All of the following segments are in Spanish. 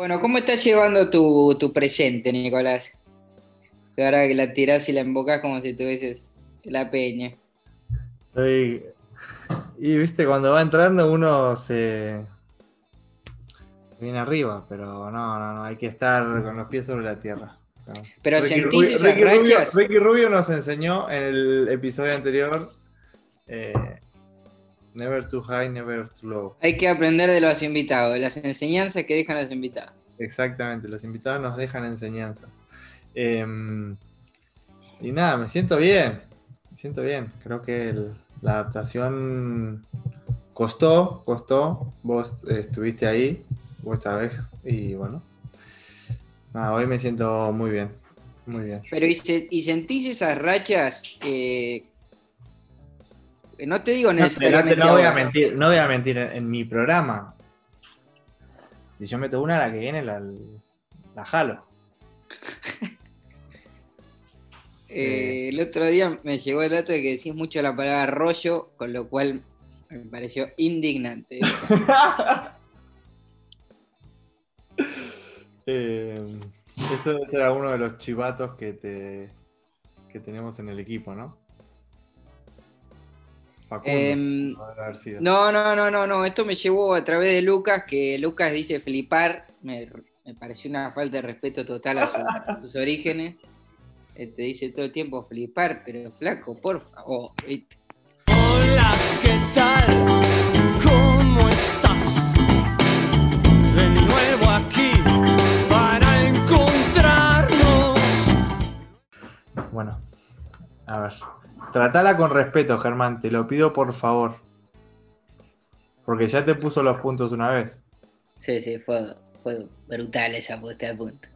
Bueno, ¿cómo estás llevando tu, presente, Nicolás? ahora que la tirás y la embocás como si tuvieses la peña. Estoy... Y viste, cuando va entrando uno se viene arriba, pero no, no, no, hay que estar con los pies sobre la tierra. Pero sentís esas rachas. Ricky Rubio nos enseñó en el episodio anterior eh, Never too high, never too low. Hay que aprender de los invitados, de las enseñanzas que dejan los invitados. Exactamente, los invitados nos dejan enseñanzas. Em, y nada, me siento bien, me siento bien. Creo que la adaptación costó, costó. Vos estuviste ahí, vos esta vez, y bueno. Nada, hoy me siento muy bien, muy bien. Pero ¿y, sentís esas rachas eh, no te digo necesariamente. No, voy a mentir, no voy a mentir en, mi programa. Si yo meto una, la que viene la, la jalo. Eh, el otro día me llegó el dato de que decís mucho la palabra rollo, con lo cual me pareció indignante. eh, eso era uno de los chivatos que, te, que tenemos en el equipo, ¿no? Em, no, no, no, no, no. Esto me llevó a través de Lucas, que Lucas dice flipar. Me, pareció una falta de respeto total a, sus orígenes. Te este, dice todo el tiempo flipar, pero flaco, por favor. Hola, ¿qué tal? ¿Cómo estás? De nuevo aquí para encontrarnos. Bueno, a ver. Tratala con respeto, Germán, te lo pido por favor. Porque ya te puso los puntos una vez. Sí, sí, fue, brutal esa puesta de punto.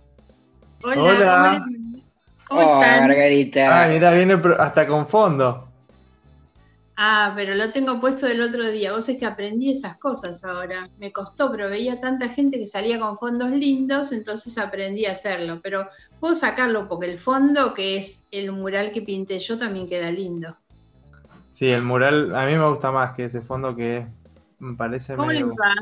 Hola. ¿Cómo, están? Margarita. Ah, mira, viene hasta con fondo. Ah, pero lo tengo puesto del otro día. Vos es que aprendí esas cosas ahora. Me costó, pero veía tanta gente que salía con fondos lindos, entonces aprendí a hacerlo. Pero puedo sacarlo porque el fondo, que es el mural que pinté yo, también queda lindo. Sí, el mural a mí me gusta más que ese fondo que me parece ¿Cómo les va?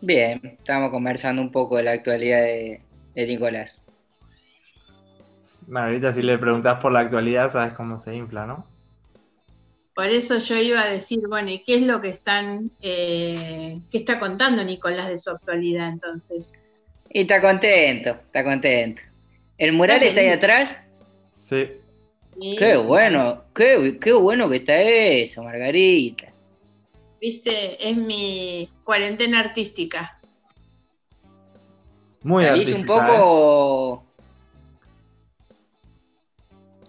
Bien, estábamos conversando un poco de la actualidad de, de Nicolás. Margarita, si le preguntás por la actualidad, sabes cómo se infla, ¿no? Por eso yo iba a decir, bueno, ¿y qué es lo que están, eh, qué está contando Nicolás de su actualidad entonces? Y está contento, está contento. ¿El mural está, ahí atrás? Sí. Qué bueno, qué, qué bueno que está eso, Margarita. Viste, es mi cuarentena artística. Muy artística. un poco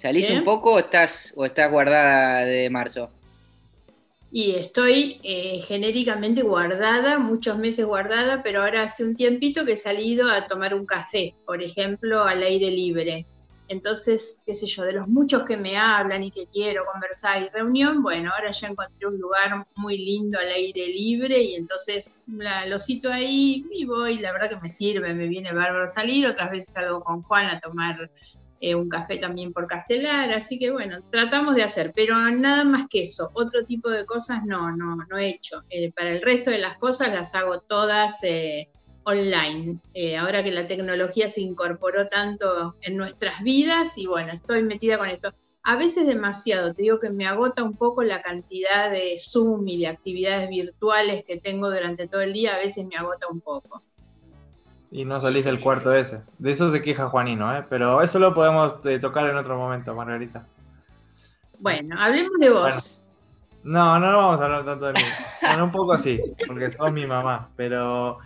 ¿eh? ¿Salís un poco o estás, o estás guardada de marzo? Y estoy eh, genéricamente guardada, muchos meses guardada, pero ahora hace un tiempito que he salido a tomar un café, por ejemplo, al aire libre. Entonces, qué sé yo, de los muchos que me hablan y que quiero conversar y reunión, bueno, ahora ya encontré un lugar muy lindo al aire libre y entonces lo cito ahí y voy, la verdad que me sirve, me viene bárbaro salir, otras veces salgo con Juan a tomar eh, un café también por Castelar, así que bueno, tratamos de hacer, pero nada más que eso, otro tipo de cosas no, no, no he hecho. Eh, para el resto de las cosas las hago todas eh, online, ahora que la tecnología se incorporó tanto en nuestras vidas y bueno, estoy metida con esto. A veces demasiado, te digo que me agota un poco la cantidad de Zoom y de actividades virtuales que tengo durante todo el día, a veces me agota un poco y no salís del cuarto ese. De eso se queja Juanino, ¿eh? pero eso lo podemos eh, tocar en otro momento, Margarita. Bueno, hablemos de vos. no, no, vamos a hablar tanto de mí. Bueno, un poco así, porque sos mi mamá, pero.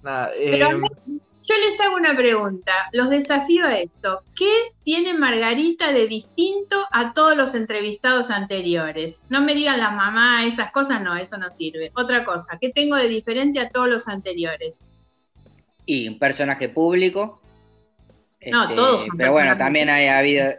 Nada. Em, yo les hago una pregunta, los desafío a esto. ¿Qué tiene Margarita de distinto a todos los entrevistados anteriores? No me digan la mamá, esas cosas, no, eso no sirve. Otra cosa, ¿qué tengo de diferente a todos los anteriores? Y un personaje público. No, este, todos son Pero bueno, también ha habido.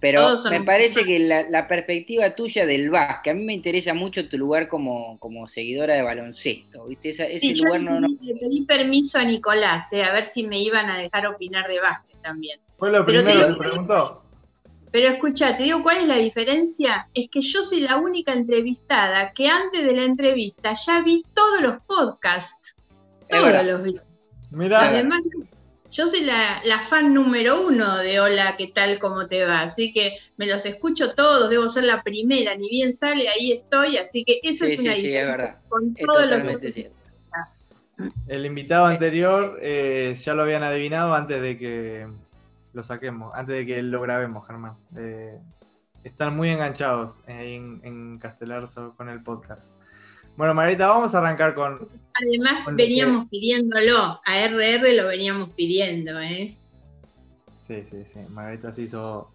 Pero me parece que la, perspectiva tuya del que a mí me interesa mucho tu lugar como, como seguidora de baloncesto, ¿viste? ese lugar no, Le pedí permiso a Nicolás, eh, a ver si me iban a dejar opinar de básquet también. Fue lo primero que preguntó. Pero escucha, te digo cuál es la diferencia. Es que yo soy la única entrevistada que antes de la entrevista ya vi todos los podcasts Todos los viernes. Mira. Además, yo soy la, la, fan número uno de Hola, ¿qué tal? ¿Cómo te va? Así que me los escucho todos, debo ser la primera, ni bien sale, ahí estoy, así que eso Sí, es una sí, sí, es verdad. con Es todos los. El invitado anterior eh, ya lo habían adivinado antes de que lo saquemos, antes de que lo grabemos, Germán. Eh, están muy enganchados en, en Castelarzo con el podcast. Bueno, Margarita, vamos a arrancar con. Además, con veníamos pidiéndolo, a RR lo veníamos pidiendo, ¿eh? Sí, sí, sí. Margarita se hizo.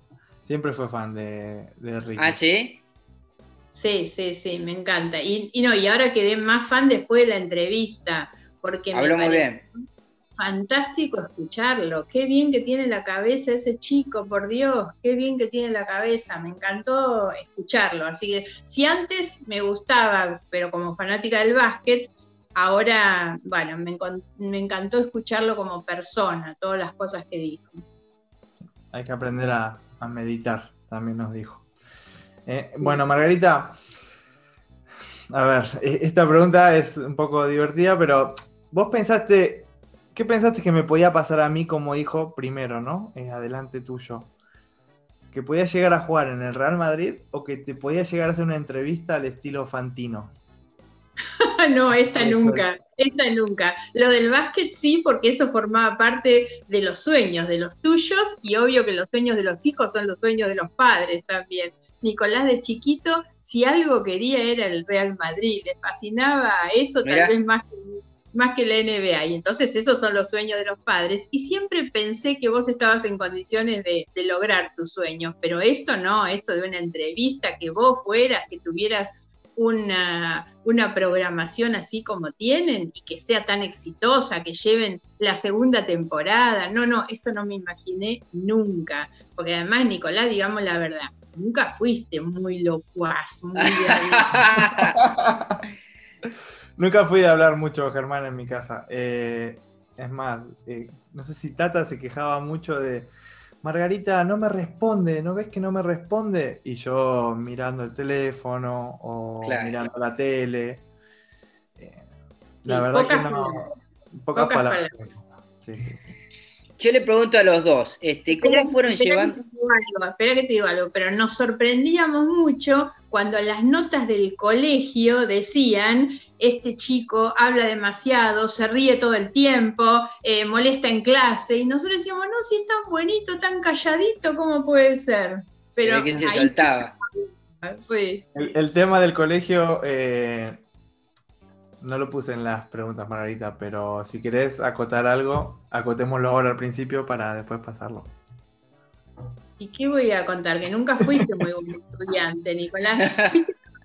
Siempre fue fan de, de Ricky. ¿Ah, sí? Sí, sí, sí, me encanta. Y, y no, y ahora quedé más fan después de la entrevista, porque Habló me muy pareció fantástico escucharlo. Qué bien que tiene la cabeza ese chico, por Dios, qué bien que tiene la cabeza. Me encantó escucharlo. Así que si antes me gustaba, pero como fanática del básquet, ahora, bueno, me, encantó escucharlo como persona, todas las cosas que dijo. Hay que aprender a, a meditar, también nos dijo. Eh, bueno, Margarita, a ver, e- esta pregunta es un poco divertida, pero vos pensaste, ¿qué pensaste que me podía pasar a mí como hijo primero, no? Eh, adelante tuyo. ¿Que podía llegar a jugar en el Real Madrid o que te podía llegar a hacer una entrevista al estilo Fantino? no, esta Ay, nunca, esta nunca. Lo del básquet sí, porque eso formaba parte de los sueños de los tuyos y obvio que los sueños de los hijos son los sueños de los padres también. Nicolás de chiquito, si algo quería era el Real Madrid, le fascinaba eso Mirá. tal vez más que, más que la NBA. Y entonces esos son los sueños de los padres. Y siempre pensé que vos estabas en condiciones de, de lograr tus sueños, pero esto no, esto de una entrevista, que vos fueras, que tuvieras una, una programación así como tienen y que sea tan exitosa, que lleven la segunda temporada. No, no, esto no me imaginé nunca. Porque además, Nicolás, digamos la verdad, nunca fuiste muy locuaz, muy Nunca fui de hablar mucho, Germán, en mi casa. Eh, es más, eh, no sé si Tata se quejaba mucho de Margarita, no me responde, ¿no ves que no me responde? Y yo mirando el teléfono o Claro. mirando la tele. Eh, la Sí, verdad que no. palabras. Pocas, Pocas palabras. Sí, sí, sí. Yo le pregunto a los dos, este, ¿cómo Espera- fueron espera llevando? Que te digo algo, espera que te digo algo, pero nos sorprendíamos mucho cuando las notas del colegio decían, este chico habla demasiado, se ríe todo el tiempo, eh, molesta en clase, y nosotros decíamos, no, si es tan bonito, tan calladito, ¿cómo puede ser? Pero de se ahí- soltaba. sí. El, el tema del colegio eh, no lo puse en las preguntas, Margarita, pero si querés acotar algo, acotémoslo ahora al principio para después pasarlo. ¿Y qué voy a contar? Que nunca fuiste muy buen estudiante, Nicolás.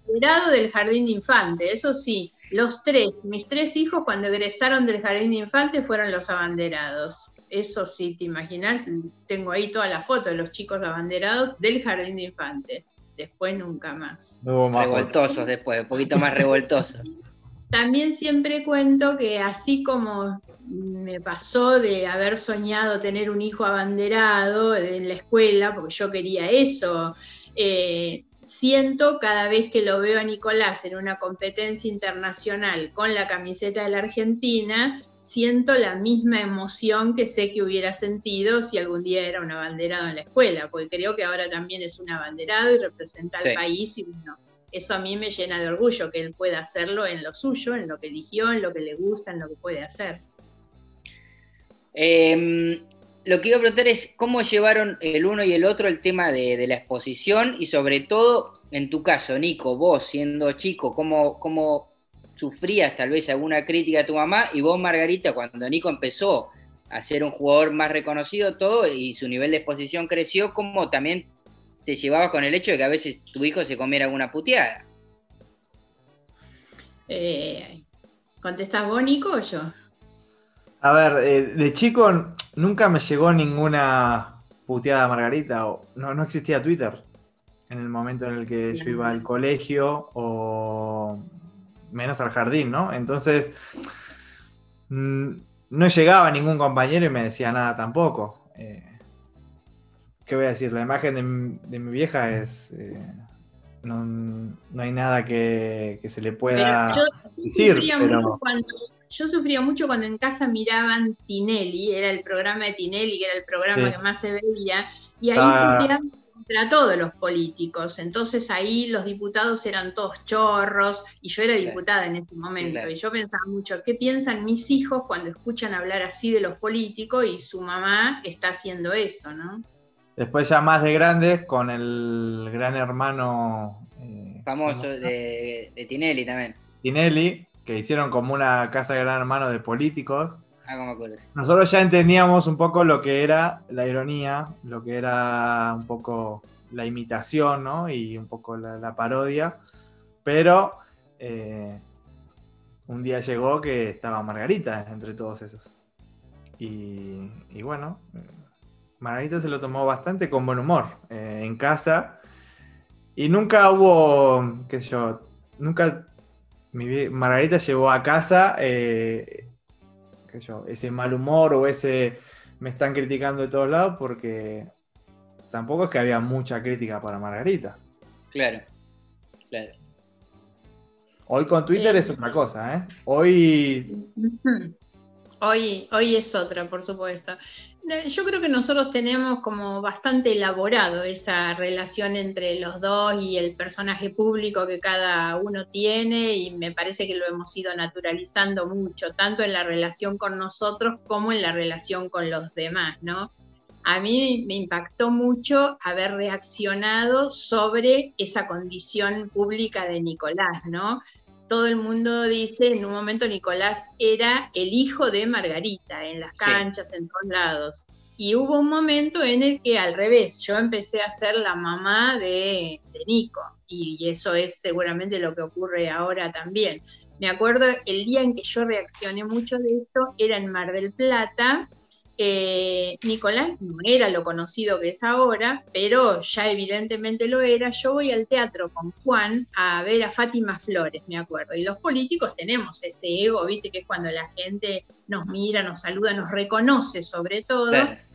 Fuiste abanderado del jardín de infante, eso sí. Los tres, mis tres hijos cuando egresaron del jardín de infante fueron los abanderados. Eso sí, te imaginas, tengo ahí toda la foto de los chicos abanderados del jardín de infante. Después nunca más. No hubo más. Revoltosos después, un poquito más revoltosos. También siempre cuento que así como me pasó de haber soñado tener un hijo abanderado en la escuela, porque yo quería eso, eh, siento cada vez que lo veo a Nicolás en una competencia internacional con la camiseta de la Argentina, siento la misma emoción que sé que hubiera sentido si algún día era un abanderado en la escuela, porque creo que ahora también es un abanderado y representa al Sí. país y bueno, eso a mí me llena de orgullo que él pueda hacerlo en lo suyo, en lo que eligió, en lo que le gusta, en lo que puede hacer. Eh, lo que iba a preguntar es cómo llevaron el uno y el otro el tema de, de la exposición y sobre todo, en tu caso, Nico, vos siendo chico, cómo, cómo sufrías tal vez alguna crítica a tu mamá y vos, Margarita, cuando Nico empezó a ser un jugador más reconocido todo y su nivel de exposición creció, cómo también te llevabas con el hecho de que a veces tu hijo se comiera alguna puteada. Eh, ¿Contestás vos, Nico, o yo? A ver, eh, de chico nunca me llegó ninguna puteada Margarita. O, no, no existía Twitter en el momento en el que yo iba al colegio o menos al jardín, ¿no? Entonces, no llegaba ningún compañero y me decía nada tampoco. Eh, ¿Qué voy a decir? La imagen de, mi- de mi vieja es... eh, no, no hay nada que, que se le pueda... Pero yo, yo decir, sufría pero- mucho cuando, yo sufría mucho cuando en casa miraban Tinelli, era el programa de Tinelli, que era el programa que más se veía, y ahí ah. contra todos los políticos. Entonces ahí los diputados eran todos chorros, y yo era diputada en ese momento, y yo pensaba mucho, ¿qué piensan mis hijos cuando escuchan hablar así de los políticos y su mamá está haciendo eso, ¿no? Después ya más de grandes, con el gran hermano... Eh, Famoso de, Tinelli también. Tinelli, que hicieron como una casa de gran hermano de políticos. Ah, como Nosotros ya entendíamos un poco lo que era la ironía, lo que era un poco la imitación, ¿no? Y un poco la, parodia. Pero eh, un día llegó que estaba Margarita entre todos esos. Y, y bueno, Margarita se lo tomó bastante con buen humor eh, en casa. Y nunca hubo, qué sé yo, nunca Margarita llevó a casa eh, qué sé yo, ese mal humor o ese me están criticando de todos lados porque tampoco es que había mucha crítica para Margarita. Claro, claro. Hoy con Twitter es otra cosa, ¿eh? Hoy... Hoy, hoy es otra, por supuesto. Yo creo que nosotros tenemos como bastante elaborado esa relación entre los dos y el personaje público que cada uno tiene y me parece que lo hemos ido naturalizando mucho, tanto en la relación con nosotros como en la relación con los demás, ¿no? A mí me impactó mucho haber reaccionado sobre esa condición pública de Nicolás, ¿no? Todo el mundo dice, en un momento Nicolás era el hijo de Margarita, en las canchas, en todos lados. Y hubo un momento en el que al revés, yo empecé a ser la mamá de, Nico, y eso es seguramente lo que ocurre ahora también. Me acuerdo el día en que yo reaccioné mucho de esto, era en Mar del Plata, eh, Nicolás no era lo conocido que es ahora, pero ya evidentemente lo era. Yo voy al teatro con Juan a ver a Fátima Flores, me acuerdo. Y los políticos tenemos ese ego, viste, que es cuando la gente nos mira, nos saluda, nos reconoce sobre todo.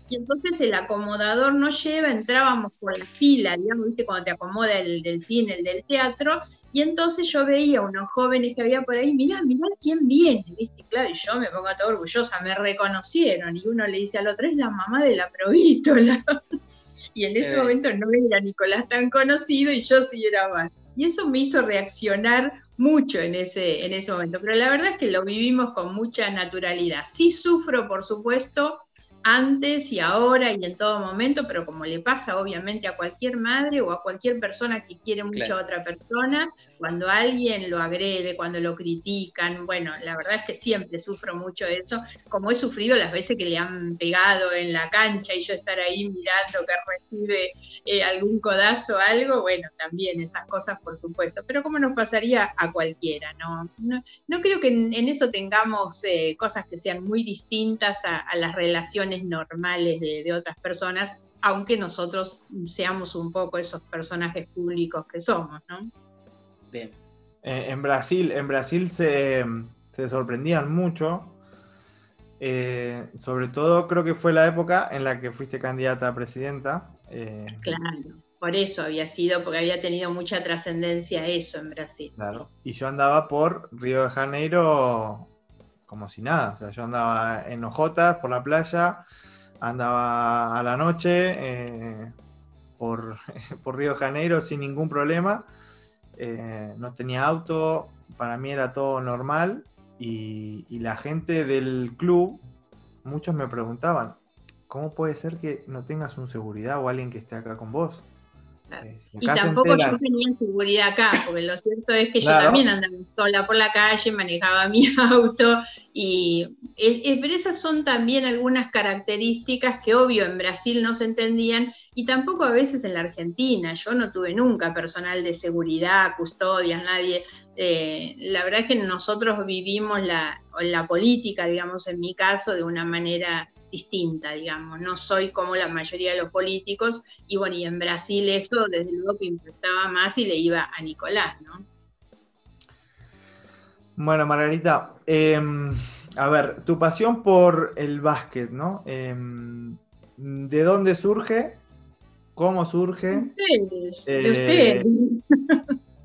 Y entonces el acomodador nos lleva, entrábamos por la fila, digamos, viste, cuando te acomoda el del cine, el del teatro, y entonces yo veía unos jóvenes que había por ahí, mirá, mirá quién viene, ¿viste? Claro, y yo me pongo toda orgullosa, me reconocieron, y uno le dice al otro, es la mamá de la provítola. y en ese momento no era Nicolás tan conocido y yo sí era más. Y eso me hizo reaccionar mucho en ese, en ese momento, pero la verdad es que lo vivimos con mucha naturalidad. Sí sufro, por supuesto, antes y ahora y en todo momento, pero como le pasa obviamente a cualquier madre o a cualquier persona que quiere mucho a otra persona, cuando alguien lo agrede, cuando lo critican, bueno, la verdad es que siempre sufro mucho eso, como he sufrido las veces que le han pegado en la cancha y yo estar ahí mirando que recibe eh, algún codazo o algo, bueno, también esas cosas por supuesto, pero como nos pasaría a cualquiera, ¿no? No, creo que en, eso tengamos eh, cosas que sean muy distintas a, las relaciones normales de, de otras personas, aunque nosotros seamos un poco esos personajes públicos que somos, ¿no? Eh, en Brasil, en Brasil se, sorprendían mucho. Eh, sobre todo creo que fue la época en la que fuiste candidata a presidenta. Eh, claro, por eso había sido, porque había tenido mucha trascendencia eso en Brasil. Claro. Y yo andaba por Río de Janeiro como si nada. O sea, yo andaba en Ojotas por la playa, andaba a la noche por, por Río de Janeiro sin ningún problema. Eh, no tenía auto, para mí era todo normal y, la gente del club, muchos me preguntaban, ¿cómo puede ser que no tengas un seguridad o alguien que esté acá con vos? Eh, y tampoco yo tenía seguridad acá, porque lo cierto es que yo también andaba sola por la calle, manejaba mi auto, y pero esas son también algunas características que obvio en Brasil no se entendían y tampoco a veces en la Argentina. Yo no tuve nunca personal de seguridad, custodias, nadie. Eh, la verdad es que nosotros vivimos la, la política, digamos, en mi caso, de una manera distinta, digamos. No soy como la mayoría de los políticos. Y bueno, y en Brasil eso desde luego que impactaba más y le iba a Nicolás, ¿no? Bueno, Margarita, em, a ver, tu pasión por el básquet, ¿no? Em, ¿De dónde surge? ¿Cómo surge? Eh,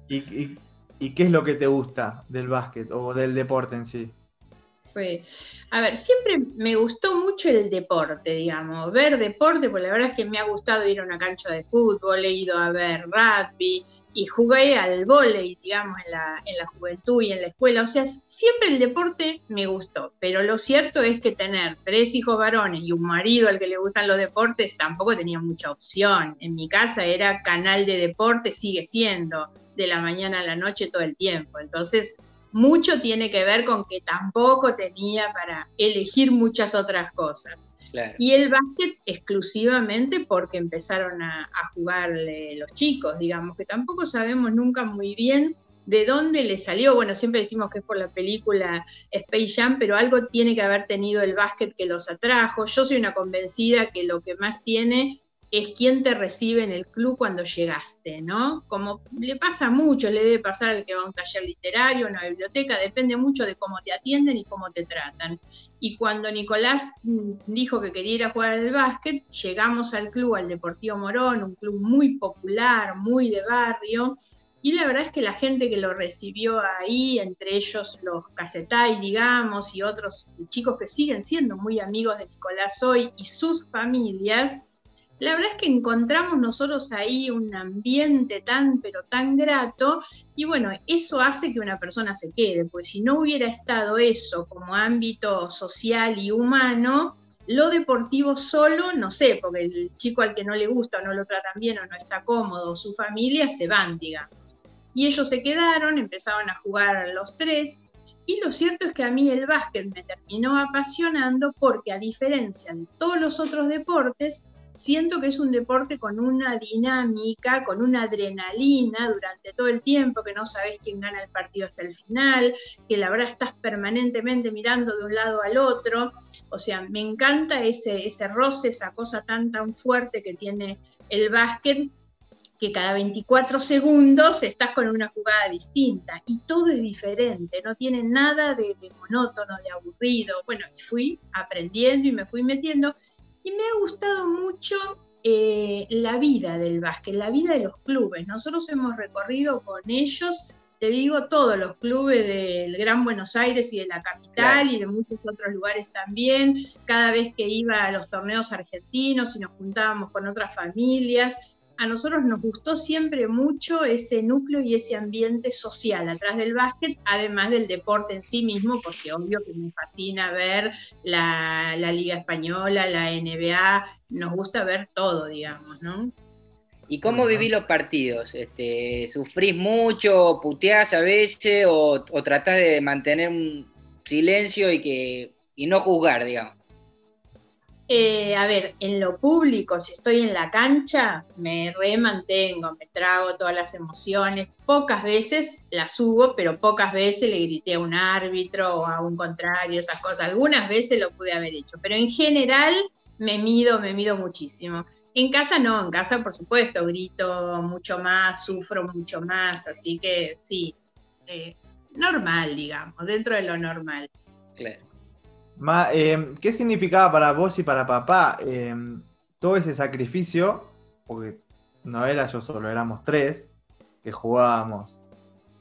y, qué es lo que te gusta del básquet o del deporte en sí? Sí. A ver, siempre me gustó mucho el deporte, digamos, ver deporte, porque la verdad es que me ha gustado ir a una cancha de fútbol, he ido a ver rugby y jugué al vóley, digamos, en la, en la juventud y en la escuela. O sea, siempre el deporte me gustó, pero lo cierto es que tener tres hijos varones y un marido al que le gustan los deportes tampoco tenía mucha opción. En mi casa era canal de deporte, sigue siendo, de la mañana a la noche todo el tiempo. Entonces, mucho tiene que ver con que tampoco tenía para elegir muchas otras cosas. Y el básquet exclusivamente porque empezaron a, jugar los chicos, digamos, que tampoco sabemos nunca muy bien de dónde le salió. Bueno, siempre decimos que es por la película Space Jam, pero algo tiene que haber tenido el básquet que los atrajo. Yo soy una convencida que lo que más tiene es quien te recibe en el club cuando llegaste, ¿no? Como le pasa mucho, le debe pasar al que va a un taller literario, a una biblioteca, depende mucho de cómo te atienden y cómo te tratan. Y cuando Nicolás mm, dijo que quería ir a jugar al básquet, llegamos al club, al Deportivo Morón, un club muy popular, muy de barrio, y la verdad es que la gente que lo recibió ahí, entre ellos los Casetay, digamos, y otros chicos que siguen siendo muy amigos de Nicolás hoy y sus familias, la verdad es que encontramos nosotros ahí un ambiente tan, pero tan grato, y bueno, eso hace que una persona se quede, pues si no hubiera estado eso como ámbito social y humano, lo deportivo solo, no sé, porque el chico al que no le gusta o no lo tratan bien o no está cómodo, su familia se van, digamos. Y ellos se quedaron, empezaron a jugar los tres, y lo cierto es que a mí el básquet me terminó apasionando porque a diferencia de todos los otros deportes, siento que es un deporte con una dinámica, con una adrenalina durante todo el tiempo, que no sabes quién gana el partido hasta el final, que la verdad estás permanentemente mirando de un lado al otro. O sea, me encanta ese, ese roce, esa cosa tan, tan fuerte que tiene el básquet, que cada 24 segundos estás con una jugada distinta y todo es diferente, no tiene nada de, de monótono, de aburrido. Bueno, fui aprendiendo y me fui metiendo y me ha gustado mucho eh, la vida del básquet, la vida de los clubes. Nosotros hemos recorrido con ellos, te digo, todos los clubes del Gran Buenos Aires y de la capital y de muchos otros lugares también. Cada vez que iba a los torneos argentinos y nos juntábamos con otras familias, a nosotros nos gustó siempre mucho ese núcleo y ese ambiente social atrás del básquet, además del deporte en sí mismo, porque obvio que me fascina ver la, Liga Española, la NBA, nos gusta ver todo, digamos, ¿no? ¿Y cómo viví los partidos? Este, ¿Sufrís mucho, puteás a veces o, o tratás de mantener un silencio y, que, y no juzgar, digamos? Eh, a ver, en lo público, si estoy en la cancha, me remantengo, me trago todas las emociones. Pocas veces las subo, pero pocas veces le grité a un árbitro o a un contrario, esas cosas. Algunas veces lo pude haber hecho, pero en general me mido, me mido muchísimo. En casa no, en casa por supuesto grito mucho más, sufro mucho más, así que sí, eh, normal, digamos, dentro de lo normal. Claro. Em, ¿Qué significaba para vos y para papá em, todo ese sacrificio? Porque no era yo solo, éramos tres que jugábamos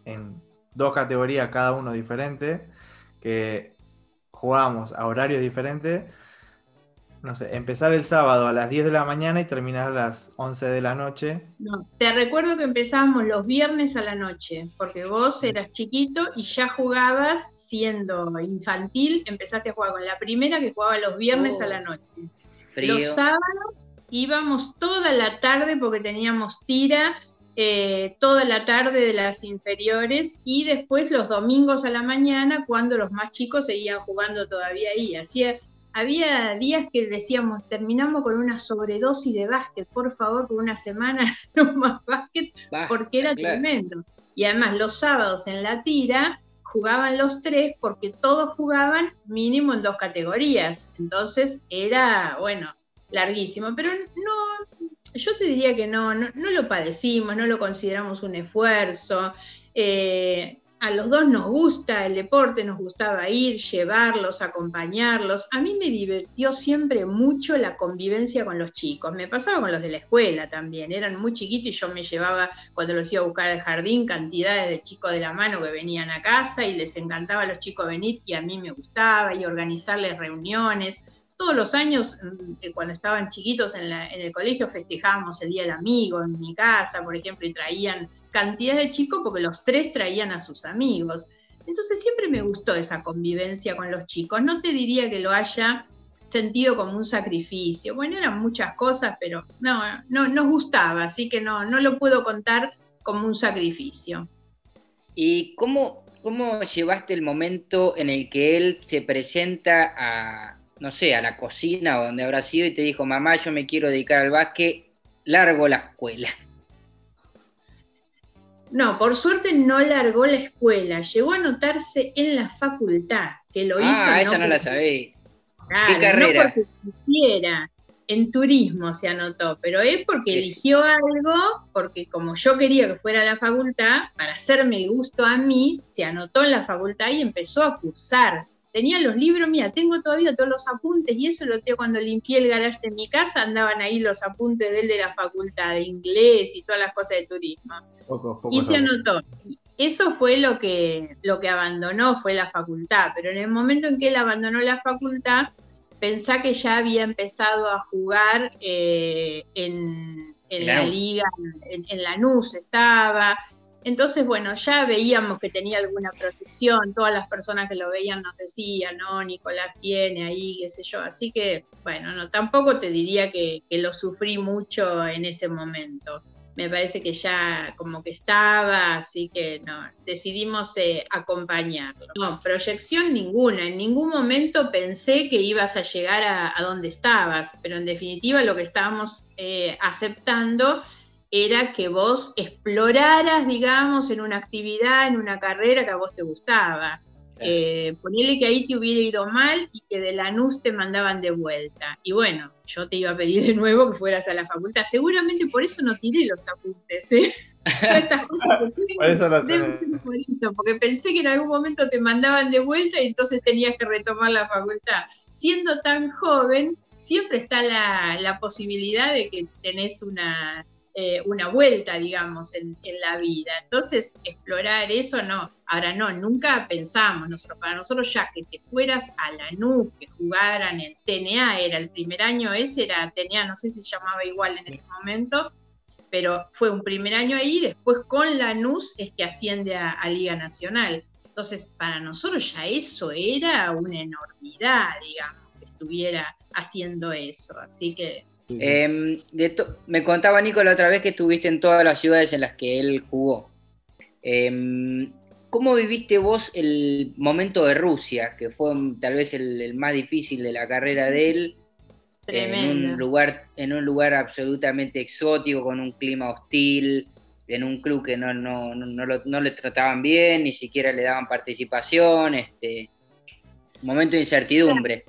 en dos categorías, cada uno diferente, que jugábamos a horarios diferentes no sé, empezar el sábado a las 10 de la mañana y terminar a las 11 de la noche. No, te recuerdo que empezábamos los viernes a la noche, porque vos eras chiquito y ya jugabas siendo infantil, empezaste a jugar con la primera que jugaba los viernes a la oh, noche. Los sábados íbamos toda la tarde porque teníamos tira eh, toda la tarde de las inferiores y después los domingos a la mañana cuando los más chicos seguían jugando todavía ahí. Hacía había días que decíamos, terminamos con una sobredosis de básquet, por favor, por una semana no más básquet, porque era tremendo. Y además los sábados en la tira jugaban los tres porque todos jugaban mínimo en dos categorías. Entonces era, bueno, larguísimo. Pero no, yo te diría que no, no, lo padecimos, no lo consideramos un esfuerzo. Eh, a los dos nos gusta el deporte, nos gustaba ir, llevarlos, acompañarlos. A mí me divirtió siempre mucho la convivencia con los chicos. Me pasaba con los de la escuela también. Eran muy chiquitos y yo me llevaba, cuando los iba a buscar al jardín, cantidades de chicos de la mano que venían a casa y les encantaba a los chicos venir y a mí me gustaba y organizarles reuniones. Todos los años, mm, cuando estaban chiquitos en, en el colegio, festejábamos el Día del Amigo en mi casa, por ejemplo, y traían cantidad de chicos porque los tres traían a sus amigos. Entonces siempre me gustó esa convivencia con los chicos. No te diría que lo haya sentido como un sacrificio. Bueno, eran muchas cosas, pero no, no nos gustaba, así que no, no lo puedo contar como un sacrificio. ¿Y cómo, cómo llevaste el momento en el que él se presenta a, no sé, a la cocina o donde habrá sido y te dijo, mamá, yo me quiero dedicar al básquet, largo la escuela? No, por suerte no largó la escuela, llegó a anotarse en la facultad, que lo hizo. Ah, esa no la sabía. ¿Qué carrera? No porque quisiera, en turismo se anotó, pero es porque eligió algo, porque como yo quería que fuera a la facultad, para hacerme el gusto a mí, se anotó en la facultad y empezó a cursar tenía los libros, mira, tengo todavía todos los apuntes y eso lo tengo cuando limpié el garaje de mi casa, andaban ahí los apuntes de él de la facultad de inglés y todas las cosas de turismo. y se anotó. Eso fue lo que, lo que abandonó, fue la facultad, pero en el momento en que él abandonó la facultad, pensá que ya había empezado a jugar eh, en, la liga, en, en Lanús estaba, entonces, bueno, ya veíamos que tenía alguna protección, todas las personas que lo veían nos decían, no, Nicolás tiene ahí, qué sé yo. Así que, bueno, no, tampoco te diría que, lo sufrí mucho en ese momento. Me parece que ya como que estaba, así que no, decidimos eh, acompañarlo. No, proyección ninguna, en ningún momento pensé que ibas a llegar a, donde estabas, pero en definitiva lo que estábamos eh, aceptando era que vos exploraras, digamos, en una actividad, en una carrera que a vos te gustaba. Eh, ponele que ahí te hubiera ido mal y que de la NUS te mandaban de vuelta. Y bueno, yo te iba a pedir de nuevo que fueras a la facultad. Seguramente por eso no tiré los apuntes, ¿eh? por eso no porque pensé que en algún momento te mandaban de vuelta y entonces tenías que retomar la facultad. Siendo tan joven, siempre está la, la posibilidad de que tenés una eh, una vuelta, digamos, en, la vida. Entonces, explorar eso no. Ahora no, nunca pensamos nosotros, para nosotros ya que te fueras a la NU, que jugaran en TNA, era el primer año ese, era TNA, no sé si se llamaba igual en ese momento, pero fue un primer año ahí, después con la NUS es que asciende a, Liga Nacional. Entonces, para nosotros ya eso era una enormidad, digamos, que estuviera haciendo eso. Así que Em, me contaba Nico la otra vez que estuviste en todas las ciudades en las que él jugó. Em, ¿Cómo viviste vos el momento de Rusia, que fue tal vez el, más difícil de la carrera de él? En un, lugar, en un lugar absolutamente exótico, con un clima hostil, en un club que no, no, no, le trataban bien, ni siquiera le daban participación, este, momento de incertidumbre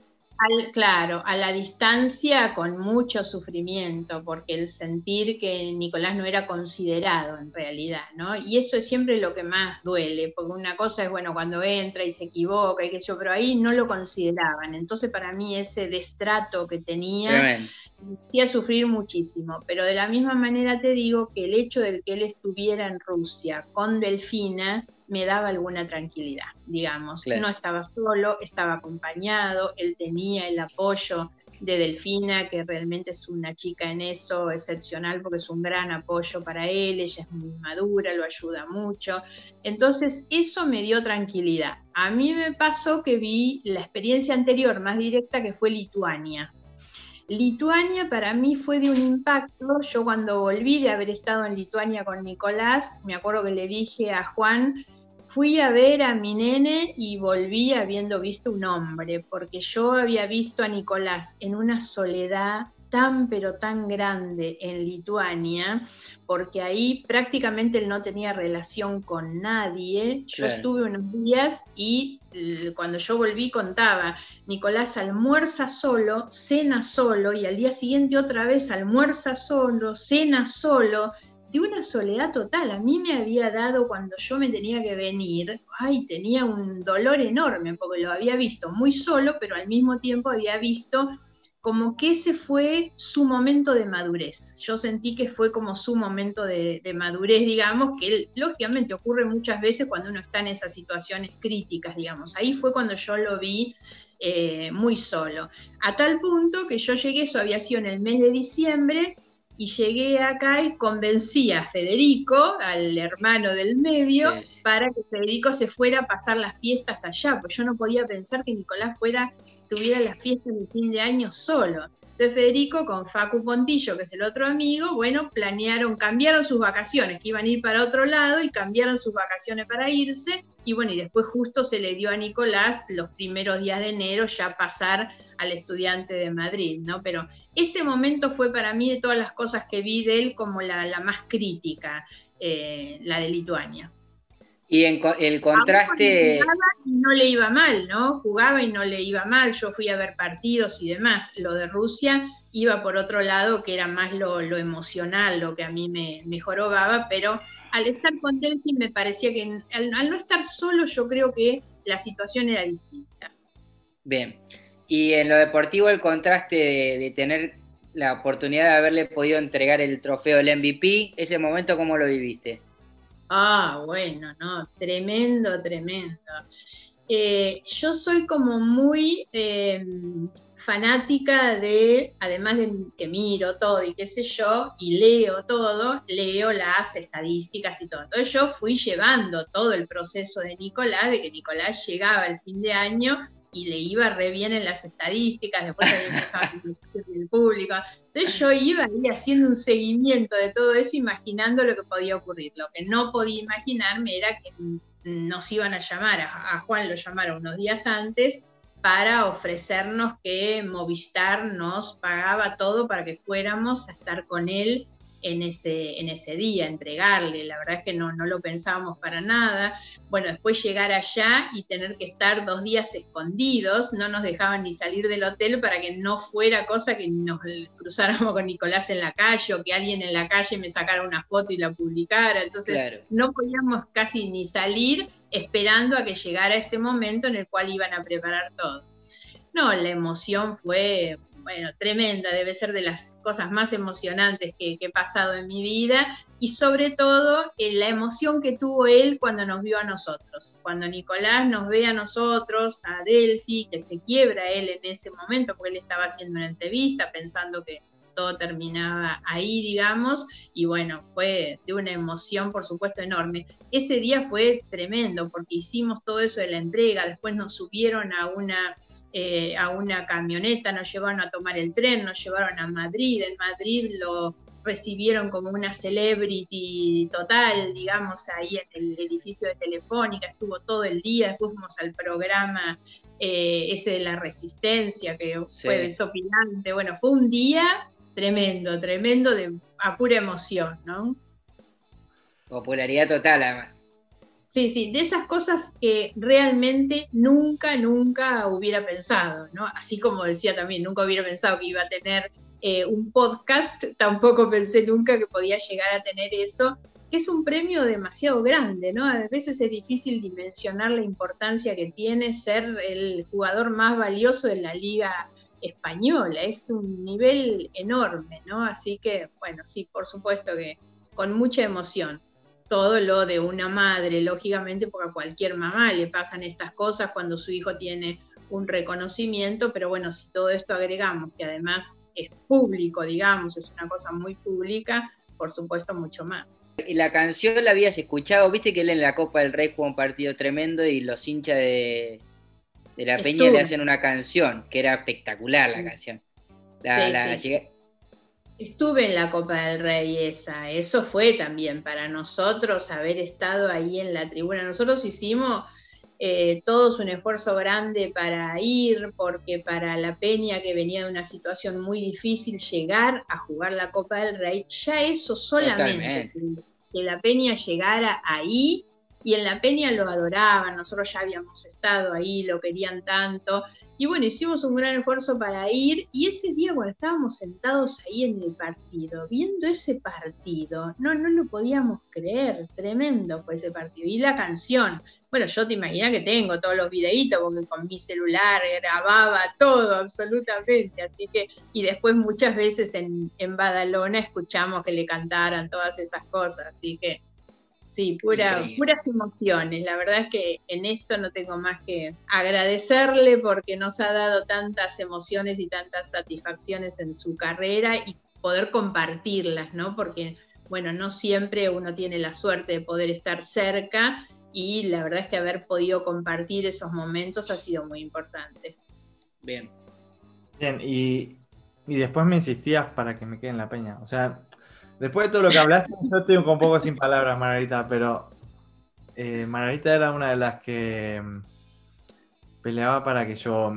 claro, a la distancia con mucho sufrimiento, porque el sentir que Nicolás no era considerado en realidad, ¿no? Y eso es siempre lo que más duele, porque una cosa es, bueno, cuando entra y se equivoca y qué yo, pero ahí no lo consideraban. Entonces, para mí, ese destrato que tenía me hacía sufrir muchísimo. Pero de la misma manera te digo que el hecho de que él estuviera en Rusia con Delfina, me daba alguna tranquilidad, digamos. No estaba solo, estaba acompañado, él tenía el apoyo de Delfina, que realmente es una chica en eso excepcional porque es un gran apoyo para él, ella es muy madura, lo ayuda mucho. Entonces, eso me dio tranquilidad. A mí me pasó que vi la experiencia anterior más directa que fue Lituania. Lituania para mí fue de un impacto. Yo cuando volví de haber estado en Lituania con Nicolás, me acuerdo que le dije a Juan, fui a ver a mi nene y volví habiendo visto un hombre, porque yo había visto a Nicolás en una soledad tan pero tan grande en Lituania, porque ahí prácticamente él no tenía relación con nadie. Yo estuve unos días y eh, cuando yo volví contaba, Nicolás almuerza solo, cena solo y al día siguiente otra vez almuerza solo, cena solo, de una soledad total. A mí me había dado cuando yo me tenía que venir, ay, tenía un dolor enorme porque lo había visto muy solo, pero al mismo tiempo había visto como que ese fue su momento de madurez. Yo sentí que fue como su momento de, madurez, digamos, que lógicamente ocurre muchas veces cuando uno está en esas situaciones críticas, digamos. Ahí fue cuando yo lo vi eh, muy solo. A tal punto que yo llegué, eso había sido en el mes de diciembre, y llegué acá y convencí a Federico, al hermano del medio, para que Federico se fuera a pasar las fiestas allá, pues yo no podía pensar que Nicolás fuera, tuviera las fiestas de fin de año solo. Entonces Federico con Facu Pontillo, que es el otro amigo, bueno, planearon, cambiaron sus vacaciones, que iban a ir para otro lado y cambiaron sus vacaciones para irse, y bueno, y después justo se le dio a Nicolás los primeros días de enero ya pasar al estudiante de Madrid, ¿no? Pero ese momento fue para mí de todas las cosas que vi de él como la, más crítica, eh, la de Lituania. Y en el contraste... Jugaba y no le iba mal, ¿no? Jugaba y no le iba mal, yo fui a ver partidos y demás. Lo de Rusia iba por otro lado, que era más lo, emocional, lo que a mí me, me jorobaba, pero al estar con Delphi me parecía que al no estar solo yo creo que la situación era distinta. Bien, y en lo deportivo, el contraste de, tener la oportunidad de haberle podido entregar el trofeo del MVP, ese momento, ¿cómo lo viviste? Ah, bueno, no, tremendo, tremendo. Eh, yo soy como muy em, fanática de, además de que miro todo y qué sé yo, y leo todo, leo las estadísticas y todo. Entonces yo fui llevando todo el proceso de Nicolás, de que Nicolás llegaba el fin de año y le iba re bien en las estadísticas, después había empezado el público. Entonces yo iba ahí haciendo un seguimiento de todo eso, imaginando lo que podía ocurrir. Lo que no podía imaginarme era que nos iban a llamar, a, Juan lo llamaron unos días antes, para ofrecernos que Movistar nos pagaba todo para que fuéramos a estar con él en ese, en ese día, entregarle. La verdad es que no, no lo pensábamos para nada. Bueno, después llegar allá y tener que estar dos días escondidos, no nos dejaban ni salir del hotel para que no fuera cosa que nos cruzáramos con Nicolás en la calle o que alguien en la calle me sacara una foto y la publicara. Entonces no podíamos casi ni salir esperando a que llegara ese momento en el cual iban a preparar todo. No, la emoción fue bueno, tremenda, debe ser de las cosas más emocionantes que, he pasado en mi vida y sobre todo eh, la emoción que tuvo él cuando nos vio a nosotros, cuando Nicolás nos ve a nosotros, a Delphi, que se quiebra él en ese momento porque él estaba haciendo una entrevista pensando que todo terminaba ahí, digamos, y bueno, fue de una emoción, por supuesto, enorme. Ese día fue tremendo porque hicimos todo eso de la entrega, después nos subieron a una eh, a una camioneta, nos llevaron a tomar el tren, nos llevaron a Madrid, en Madrid lo recibieron como una celebrity total, digamos, ahí en el edificio de Telefónica, estuvo todo el día, después fuimos al programa eh, ese de la resistencia, que fue desopilante, bueno, fue un día tremendo, tremendo, de, a pura emoción, ¿no? Popularidad total, además. Sí, sí, de esas cosas que realmente nunca, nunca hubiera pensado, ¿no? Así como decía también, nunca hubiera pensado que iba a tener eh, un podcast, tampoco pensé nunca que podía llegar a tener eso, que es un premio demasiado grande, ¿no? A veces es difícil dimensionar la importancia que tiene ser el jugador más valioso de la liga española, es un nivel enorme, ¿no? Así que, bueno, sí, por supuesto que con mucha emoción todo lo de una madre, lógicamente, porque a cualquier mamá le pasan estas cosas cuando su hijo tiene un reconocimiento, pero bueno, si todo esto agregamos, que además es público, digamos, es una cosa muy pública, por supuesto, mucho más. Y la canción la habías escuchado, viste que él en la Copa del Rey jugó un partido tremendo y los hinchas de, la Peña le hacen una canción, que era espectacular la canción. Estuve en la Copa del Rey esa, eso fue también para nosotros haber estado ahí en la tribuna. Nosotros hicimos eh, todos un esfuerzo grande para ir, porque para la Peña que venía de una situación muy difícil llegar a jugar la Copa del Rey, ya eso solamente, que la Peña llegara ahí y en la Peña lo adoraban, nosotros ya habíamos estado ahí, lo querían tanto, Y bueno, hicimos un gran esfuerzo para ir y ese día cuando estábamos sentados ahí en el partido, viendo ese partido, no, no lo podíamos creer, tremendo fue ese partido. Y la canción, bueno, yo te imaginas que tengo todos los videitos porque con mi celular grababa todo absolutamente, así que, y después muchas veces en, en Badalona escuchamos que le cantaran todas esas cosas, así que Sí, pura, puras emociones. La verdad es que en esto no tengo más que agradecerle porque nos ha dado tantas emociones y tantas satisfacciones en su carrera y poder compartirlas, ¿no? Porque, bueno, no siempre uno tiene la suerte de poder estar cerca y la verdad es que haber podido compartir esos momentos ha sido muy importante. Bien. Bien, y, y después me insistías para que me quede en la peña. O sea, Después de todo lo que hablaste, yo estoy un poco sin palabras, Margarita, pero eh, Margarita era una de las que mm, peleaba para que yo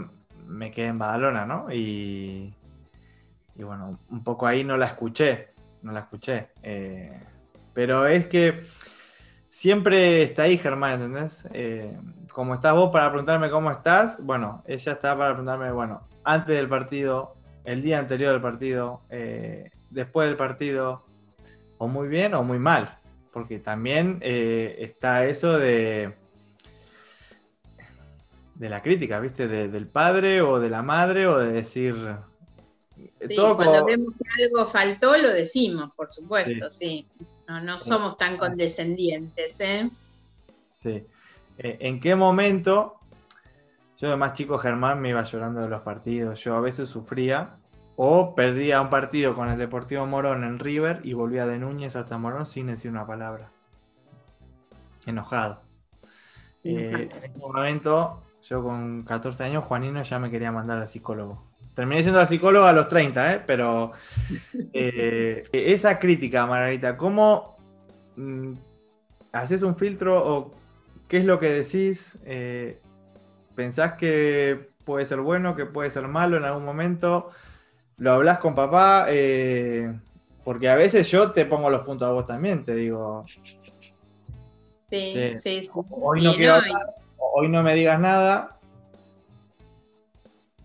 me quede en Badalona, ¿no? Y, bueno, un poco ahí no la escuché, no la escuché. Eh, pero es que siempre está ahí Germán, ¿entendés? Eh, como estás vos para preguntarme cómo estás, bueno, ella está para preguntarme, bueno, antes del partido, el día anterior del partido, después del partido, o muy bien o muy mal, porque también eh, está eso de, de la crítica, ¿viste? del padre o de la madre o de decir... Sí, cuando vemos que algo faltó, lo decimos, por supuesto, sí. No, somos tan condescendientes, ¿eh? Sí. Eh, ¿En qué momento? Yo de más chico Germán me iba llorando de los partidos. Yo a veces sufría o perdía un partido con el Deportivo Morón en River y volvía de Núñez hasta Morón sin decir una palabra. Enojado. Eh, en ese momento, yo con 14 años, Juanino ya me quería mandar al psicólogo. Terminé siendo al psicólogo a los 30, ¿eh? pero eh, esa crítica, Margarita, ¿cómo mm, haces un filtro o qué es lo que decís? Eh, ¿Pensás que puede ser bueno, que puede ser malo en algún momento? Lo hablas con papá, eh, porque a veces yo te pongo los puntos a vos también, te digo. Sí, sí. Hoy no quiero hoy no me digas nada.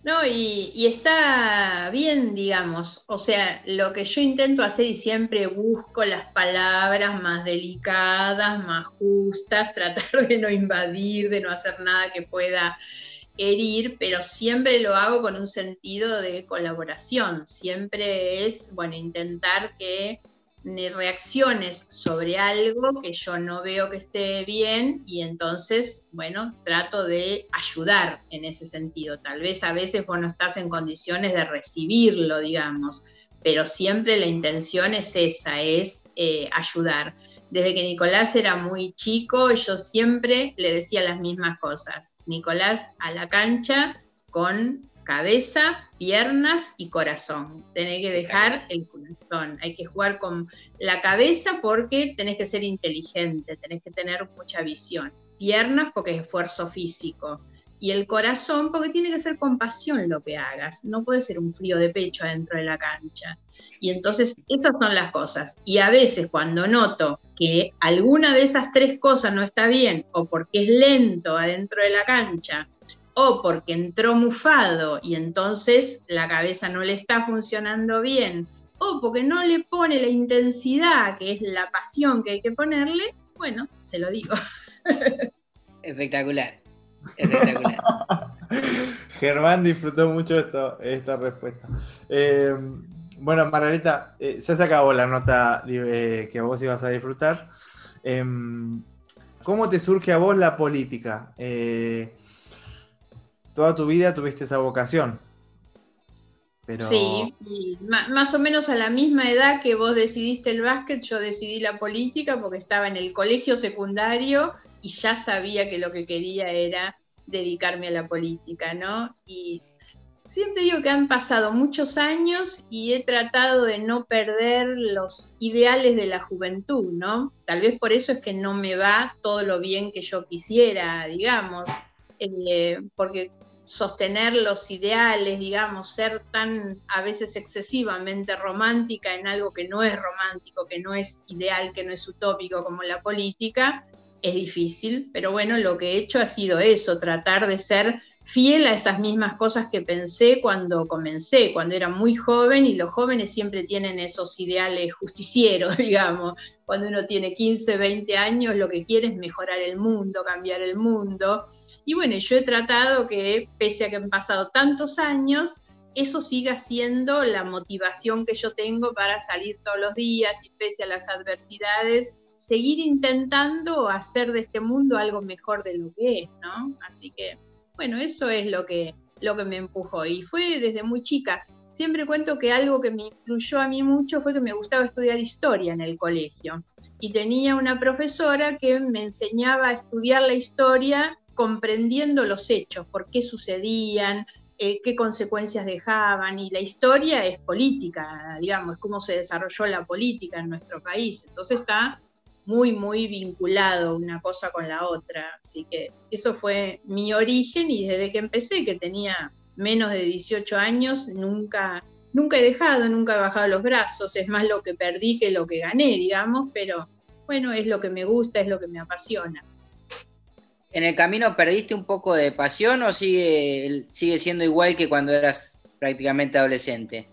No, y, y, está bien, digamos. O sea, lo que yo intento hacer y siempre busco las palabras más delicadas, más justas, tratar de no invadir, de no hacer nada que pueda herir, pero siempre lo hago con un sentido de colaboración. Siempre es, bueno, intentar que reacciones sobre algo que yo no veo que esté bien y entonces, bueno, trato de ayudar en ese sentido. Tal vez a veces vos no estás en condiciones de recibirlo, digamos, pero siempre la intención es esa, es eh, ayudar desde que Nicolás era muy chico, yo siempre le decía las mismas cosas. Nicolás a la cancha con cabeza, piernas y corazón. Tenés que dejar el corazón. Hay que jugar con la cabeza porque tenés que ser inteligente, tenés que tener mucha visión. Piernas porque es esfuerzo físico y el corazón, porque tiene que ser compasión lo que hagas, no puede ser un frío de pecho adentro de la cancha. Y entonces esas son las cosas. Y a veces cuando noto que alguna de esas tres cosas no está bien, o porque es lento adentro de la cancha, o porque entró mufado y entonces la cabeza no le está funcionando bien, o porque no le pone la intensidad, que es la pasión que hay que ponerle, bueno, se lo digo. Espectacular. Espectacular. Germán disfrutó mucho esto, esta respuesta. Eh, bueno, Margarita, eh, ya se acabó la nota eh, que vos ibas a disfrutar. Em, ¿Cómo te surge a vos la política? toda tu vida tuviste esa vocación. Pero... Sí, más o menos a la misma edad que vos decidiste el básquet, yo decidí la política porque estaba en el colegio secundario y ya sabía que lo que quería era dedicarme a la política, ¿no? Y siempre digo que han pasado muchos años y he tratado de no perder los ideales de la juventud, ¿no? Tal vez por eso es que no me va todo lo bien que yo quisiera, digamos, eh, porque sostener los ideales, digamos, ser tan a veces excesivamente romántica en algo que no es romántico, que no es ideal, que no es utópico como la política, es difícil, pero bueno, lo que he hecho ha sido eso, tratar de ser fiel a esas mismas cosas que pensé cuando comencé, cuando era muy joven, y los jóvenes siempre tienen esos ideales justicieros, digamos. Cuando uno tiene 15, 20 años, lo que quiere es mejorar el mundo, cambiar el mundo. Y bueno, yo he tratado que, pese a que han pasado tantos años, eso siga siendo la motivación que yo tengo para salir todos los días y pese a las adversidades, seguir intentando hacer de este mundo algo mejor de lo que es, ¿no? Así que bueno, eso es lo que, lo que me empujó y fue desde muy chica. Siempre cuento que algo que me influyó a mí mucho fue que me gustaba estudiar historia en el colegio y tenía una profesora que me enseñaba a estudiar la historia comprendiendo los hechos, por qué sucedían, eh, qué consecuencias dejaban, y la historia es política, digamos, cómo se desarrolló la política en nuestro país. Entonces está muy, muy vinculado una cosa con la otra. Así que eso fue mi origen y desde que empecé, que tenía menos de 18 años, nunca, nunca he dejado, nunca he bajado los brazos. Es más lo que perdí que lo que gané, digamos, pero bueno, es lo que me gusta, es lo que me apasiona. ¿En el camino perdiste un poco de pasión o sigue, sigue siendo igual que cuando eras prácticamente adolescente?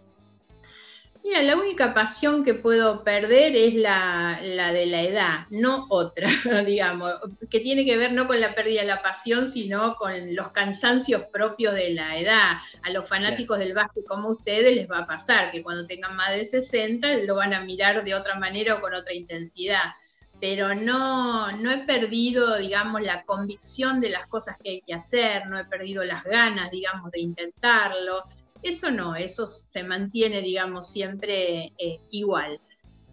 Mira, la única pasión que puedo perder es la, de la edad, no otra, digamos, que tiene que ver no con la pérdida de la pasión, sino con los cansancios propios de la edad. A los fanáticos del básquet como ustedes les va a pasar que cuando tengan más de 60 lo van a mirar de otra manera o con otra intensidad. Pero no, no he perdido, digamos, la convicción de las cosas que hay que hacer, no he perdido las ganas, digamos, de intentarlo eso no, eso se mantiene, digamos, siempre eh, igual.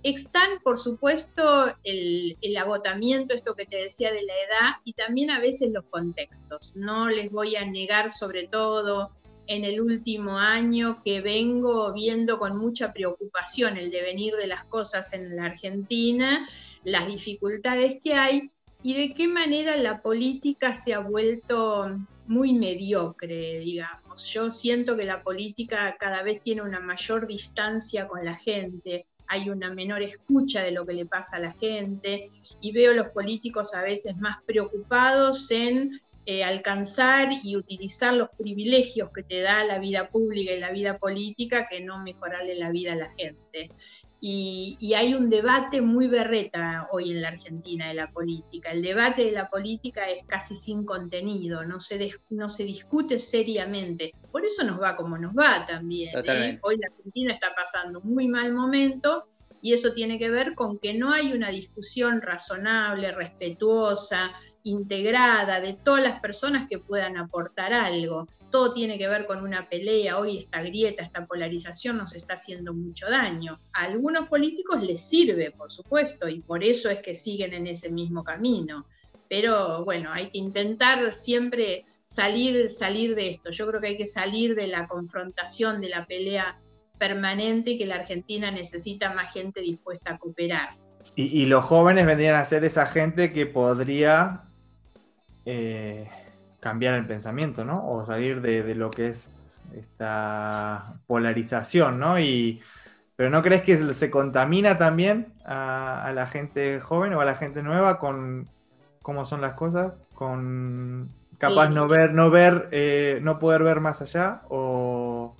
Están, por supuesto, el, agotamiento, esto que te decía de la edad, y también a veces los contextos. No les voy a negar, sobre todo en el último año, que vengo viendo con mucha preocupación el devenir de las cosas en la Argentina, las dificultades que hay y de qué manera la política se ha vuelto muy mediocre, digamos. Yo siento que la política cada vez tiene una mayor distancia con la gente, hay una menor escucha de lo que le pasa a la gente y veo los políticos a veces más preocupados en eh, alcanzar y utilizar los privilegios que te da la vida pública y la vida política que no mejorarle la vida a la gente. Y, hay un debate muy berreta hoy en la Argentina de la política. El debate de la política es casi sin contenido, no se, no se discute seriamente. Por eso nos va como nos va también. ¿eh? Hoy la Argentina está pasando un muy mal momento y eso tiene que ver con que no hay una discusión razonable, respetuosa, integrada de todas las personas que puedan aportar algo todo tiene que ver con una pelea, hoy esta grieta, esta polarización nos está haciendo mucho daño. A algunos políticos les sirve, por supuesto, y por eso es que siguen en ese mismo camino. Pero bueno, hay que intentar siempre salir, salir de esto. Yo creo que hay que salir de la confrontación, de la pelea permanente que la Argentina necesita más gente dispuesta a cooperar. Y, los jóvenes vendrían a ser esa gente que podría eh, cambiar el pensamiento, ¿no? O salir de, lo que es esta polarización, ¿no? Y, pero ¿no crees que se contamina también a, la gente joven o a la gente nueva con cómo son las cosas? Con capaz no ver, no ver, eh, no poder ver más allá o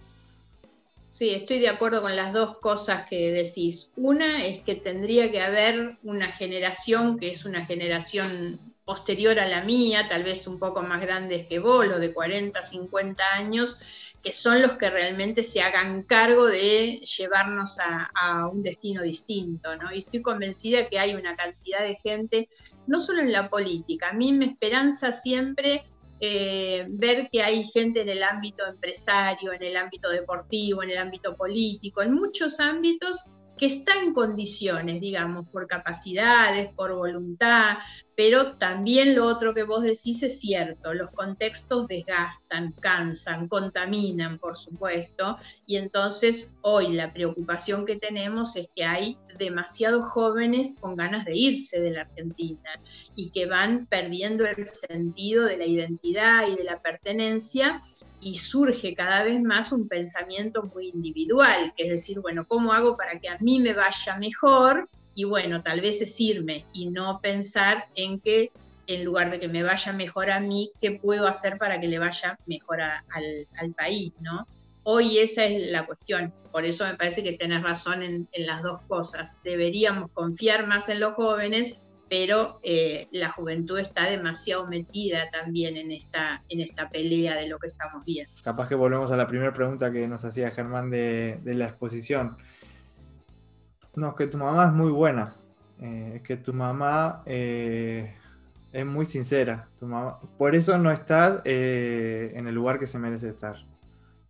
Sí, estoy de acuerdo con las dos cosas que decís. Una es que tendría que haber una generación que es una generación posterior a la mía, tal vez un poco más grandes que vos, los de 40, 50 años, que son los que realmente se hagan cargo de llevarnos a, un destino distinto, ¿no? Y estoy convencida que hay una cantidad de gente, no solo en la política, a mí me esperanza siempre eh, ver que hay gente en el ámbito empresario, en el ámbito deportivo, en el ámbito político, en muchos ámbitos que está en condiciones, digamos, por capacidades, por voluntad, pero también lo otro que vos decís es cierto, los contextos desgastan, cansan, contaminan, por supuesto, y entonces hoy la preocupación que tenemos es que hay demasiados jóvenes con ganas de irse de la Argentina y que van perdiendo el sentido de la identidad y de la pertenencia y surge cada vez más un pensamiento muy individual, que es decir, bueno, ¿cómo hago para que a mí me vaya mejor? Y bueno, tal vez es irme y no pensar en que en lugar de que me vaya mejor a mí, ¿qué puedo hacer para que le vaya mejor al, país? ¿no? Hoy esa es la cuestión. Por eso me parece que tenés razón en, las dos cosas. Deberíamos confiar más en los jóvenes, pero eh, la juventud está demasiado metida también en esta, en esta pelea de lo que estamos viendo. Capaz que volvemos a la primera pregunta que nos hacía Germán de, la exposición. No, es que tu mamá es muy buena. Eh, es que tu mamá eh, es muy sincera. Tu mamá, por eso no estás en el lugar que se merece estar.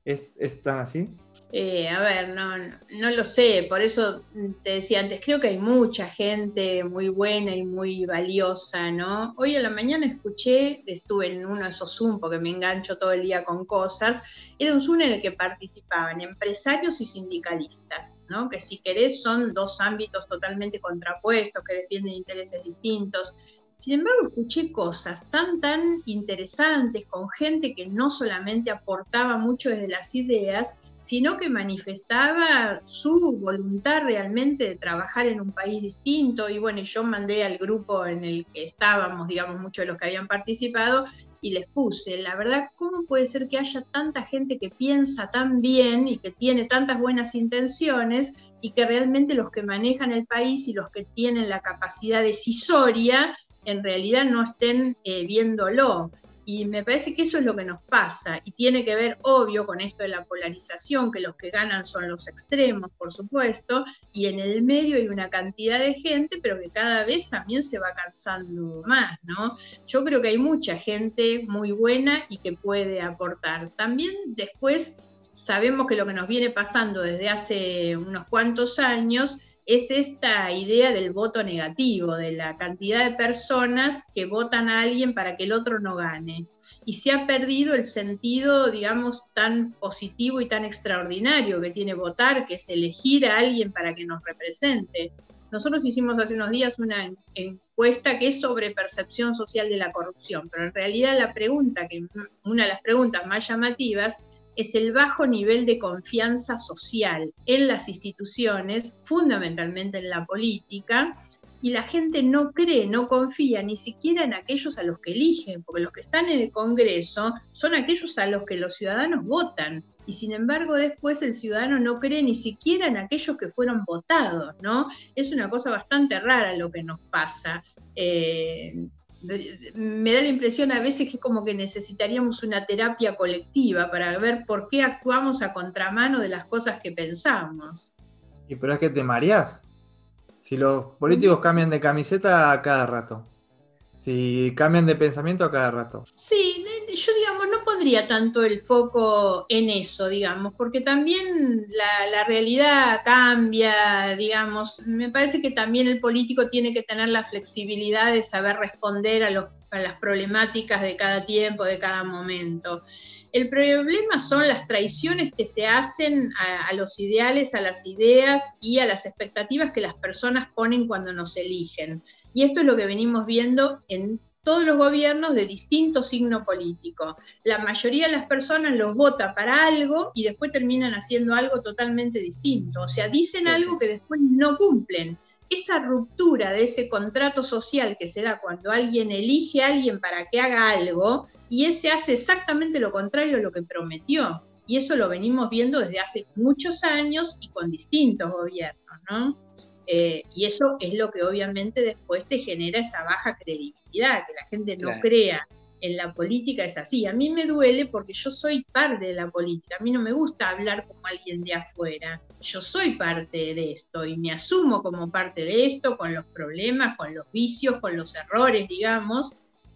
¿Es, tan así? Eh, a ver, no, no, lo sé, por eso te decía antes, creo que hay mucha gente muy buena y muy valiosa, ¿no? Hoy a la mañana escuché, estuve en uno de esos Zoom porque me engancho todo el día con cosas, era un Zoom en el que participaban empresarios y sindicalistas, ¿no? Que si querés son dos ámbitos totalmente contrapuestos, que defienden intereses distintos. Sin embargo, escuché cosas tan, tan interesantes con gente que no solamente aportaba mucho desde las ideas, sino que manifestaba su voluntad realmente de trabajar en un país distinto. Y bueno, yo mandé al grupo en el que estábamos, digamos, muchos de los que habían participado, y les puse, la verdad, ¿cómo puede ser que haya tanta gente que piensa tan bien y que tiene tantas buenas intenciones y que realmente los que manejan el país y los que tienen la capacidad decisoria en realidad no estén eh, viéndolo. Y me parece que eso es lo que nos pasa y tiene que ver, obvio, con esto de la polarización, que los que ganan son los extremos, por supuesto, y en el medio hay una cantidad de gente, pero que cada vez también se va cansando más, ¿no? Yo creo que hay mucha gente muy buena y que puede aportar. También después sabemos que lo que nos viene pasando desde hace unos cuantos años es esta idea del voto negativo, de la cantidad de personas que votan a alguien para que el otro no gane. Y se ha perdido el sentido, digamos, tan positivo y tan extraordinario que tiene votar, que es elegir a alguien para que nos represente. Nosotros hicimos hace unos días una encuesta que es sobre percepción social de la corrupción, pero en realidad la pregunta, que una de las preguntas más llamativas es el bajo nivel de confianza social en las instituciones, fundamentalmente en la política, y la gente no cree, no confía ni siquiera en aquellos a los que eligen, porque los que están en el Congreso son aquellos a los que los ciudadanos votan. Y sin embargo, después el ciudadano no cree ni siquiera en aquellos que fueron votados, ¿no? Es una cosa bastante rara lo que nos pasa. Eh, me da la impresión a veces que es como que necesitaríamos una terapia colectiva para ver por qué actuamos a contramano de las cosas que pensamos. Y pero es que te mareás. Si los políticos cambian de camiseta a cada rato. Si cambian de pensamiento a cada rato. Sí, yo digamos, no pondría tanto el foco en eso, digamos, porque también la, realidad cambia, digamos, me parece que también el político tiene que tener la flexibilidad de saber responder a, las problemáticas de cada tiempo, de cada momento. El problema son las traiciones que se hacen a, a, los ideales, a las ideas y a las expectativas que las personas ponen cuando nos eligen. Y esto es lo que venimos viendo en todos los gobiernos de distinto signo político. La mayoría de las personas los vota para algo y después terminan haciendo algo totalmente distinto. O sea, dicen algo que después no cumplen. Esa ruptura de ese contrato social que se da cuando alguien elige a alguien para que haga algo y ese hace exactamente lo contrario a lo que prometió. Y eso lo venimos viendo desde hace muchos años y con distintos gobiernos, ¿no? Eh, y eso es lo que obviamente después te genera esa baja credibilidad, que la gente no crea en la política es así. A mí me duele porque yo soy parte de la política. A mí no me gusta hablar como alguien de afuera. Yo soy parte de esto y me asumo como parte de esto, con los problemas, con los vicios, con los errores, digamos,